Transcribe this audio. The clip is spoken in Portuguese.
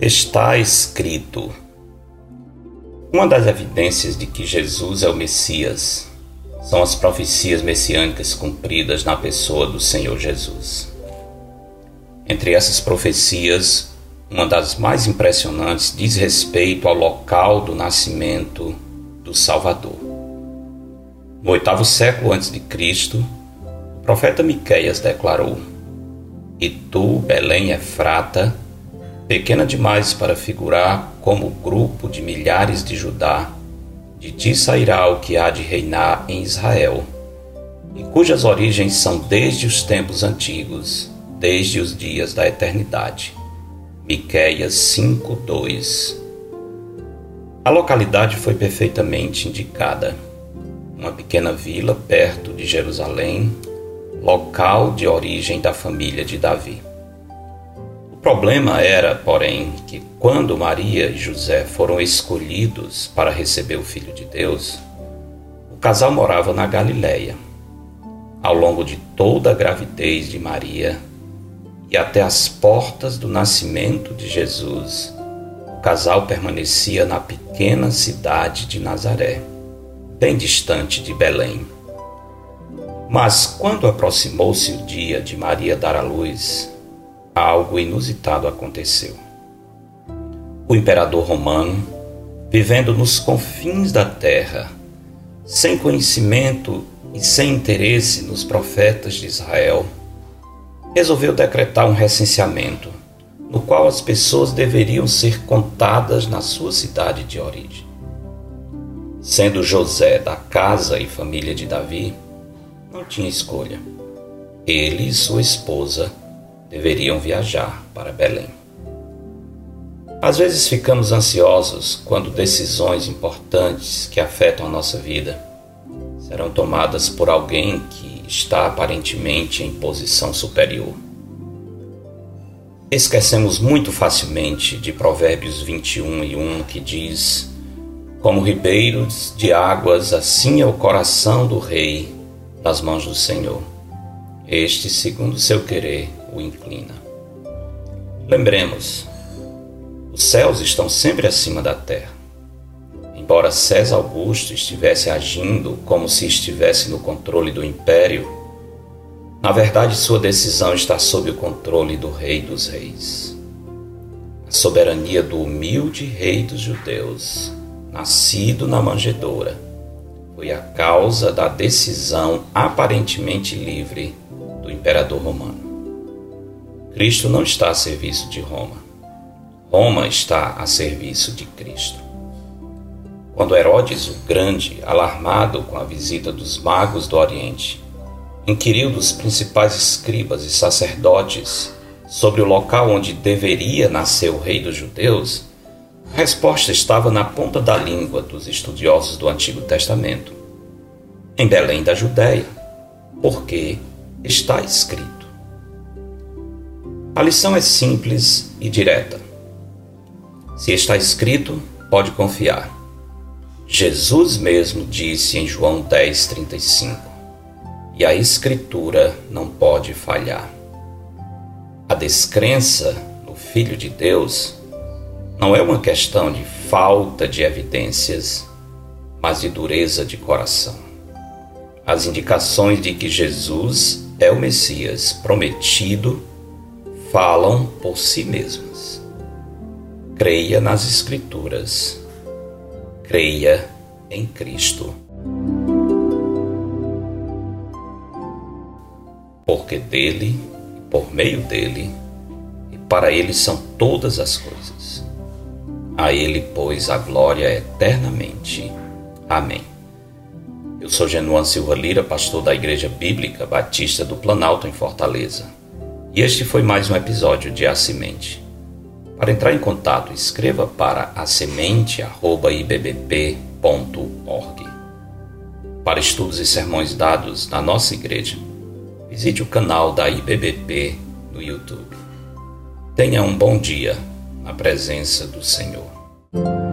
Está escrito. Uma das evidências de que Jesus é o Messias são as profecias messiânicas cumpridas na pessoa do Senhor Jesus. Entre essas profecias, uma das mais impressionantes diz respeito ao local do nascimento do Salvador. No oitavo século antes de Cristo, o profeta Miqueias declarou: E tu, Belém Efrata, pequena demais para figurar como grupo de milhares de Judá, de ti sairá o que há de reinar em Israel, e cujas origens são desde os tempos antigos, desde os dias da eternidade. Miqueias 5:2. A localidade foi perfeitamente indicada. Uma pequena vila perto de Jerusalém, local de origem da família de Davi. Problema era, porém, que quando Maria e José foram escolhidos para receber o Filho de Deus, o casal morava na Galiléia. Ao longo de toda a gravidez de Maria, e até as portas do nascimento de Jesus, o casal permanecia na pequena cidade de Nazaré, bem distante de Belém. Mas quando aproximou-se o dia de Maria dar à luz, algo inusitado aconteceu. O imperador romano, vivendo nos confins da terra, sem conhecimento e sem interesse nos profetas de Israel, resolveu decretar um recenseamento, no qual as pessoas deveriam ser contadas na sua cidade de origem. Sendo José da casa e família de Davi, não tinha escolha. Ele e sua esposa deveriam viajar para Belém. Às vezes ficamos ansiosos quando decisões importantes que afetam a nossa vida serão tomadas por alguém que está aparentemente em posição superior. Esquecemos muito facilmente de Provérbios 21 e 1 que diz: Como ribeiros de águas, assim é o coração do rei nas mãos do Senhor. Este, segundo seu querer, o inclina. Lembremos, os céus estão sempre acima da terra. Embora César Augusto estivesse agindo como se estivesse no controle do império, na verdade sua decisão está sob o controle do Rei dos Reis. A soberania do humilde Rei dos Judeus, nascido na manjedoura, foi a causa da decisão aparentemente livre do imperador romano. Cristo não está a serviço de Roma. Roma está a serviço de Cristo. Quando Herodes o Grande, alarmado com a visita dos magos do Oriente, inquiriu dos principais escribas e sacerdotes sobre o local onde deveria nascer o rei dos judeus, a resposta estava na ponta da língua dos estudiosos do Antigo Testamento. Em Belém da Judéia, porque está escrito. A lição é simples e direta. Se está escrito, pode confiar. Jesus mesmo disse em João 10,35: E a Escritura não pode falhar. A descrença no Filho de Deus não é uma questão de falta de evidências, mas de dureza de coração. As indicações de que Jesus é o Messias prometido falam por si mesmas. Creia nas Escrituras creia em Cristo. Porque dele, por meio dele, e para ele são todas as coisas. A ele, pois, a glória eternamente. Amém. Eu sou Genuan Silva Lira, pastor da Igreja Bíblica Batista do Planalto, em Fortaleza. E este foi mais um episódio de A Semente. Para entrar em contato, escreva para asemente.ibbp.org. Para estudos e sermões dados na nossa igreja, visite o canal da IBBP no YouTube. Tenha um bom dia na presença do Senhor.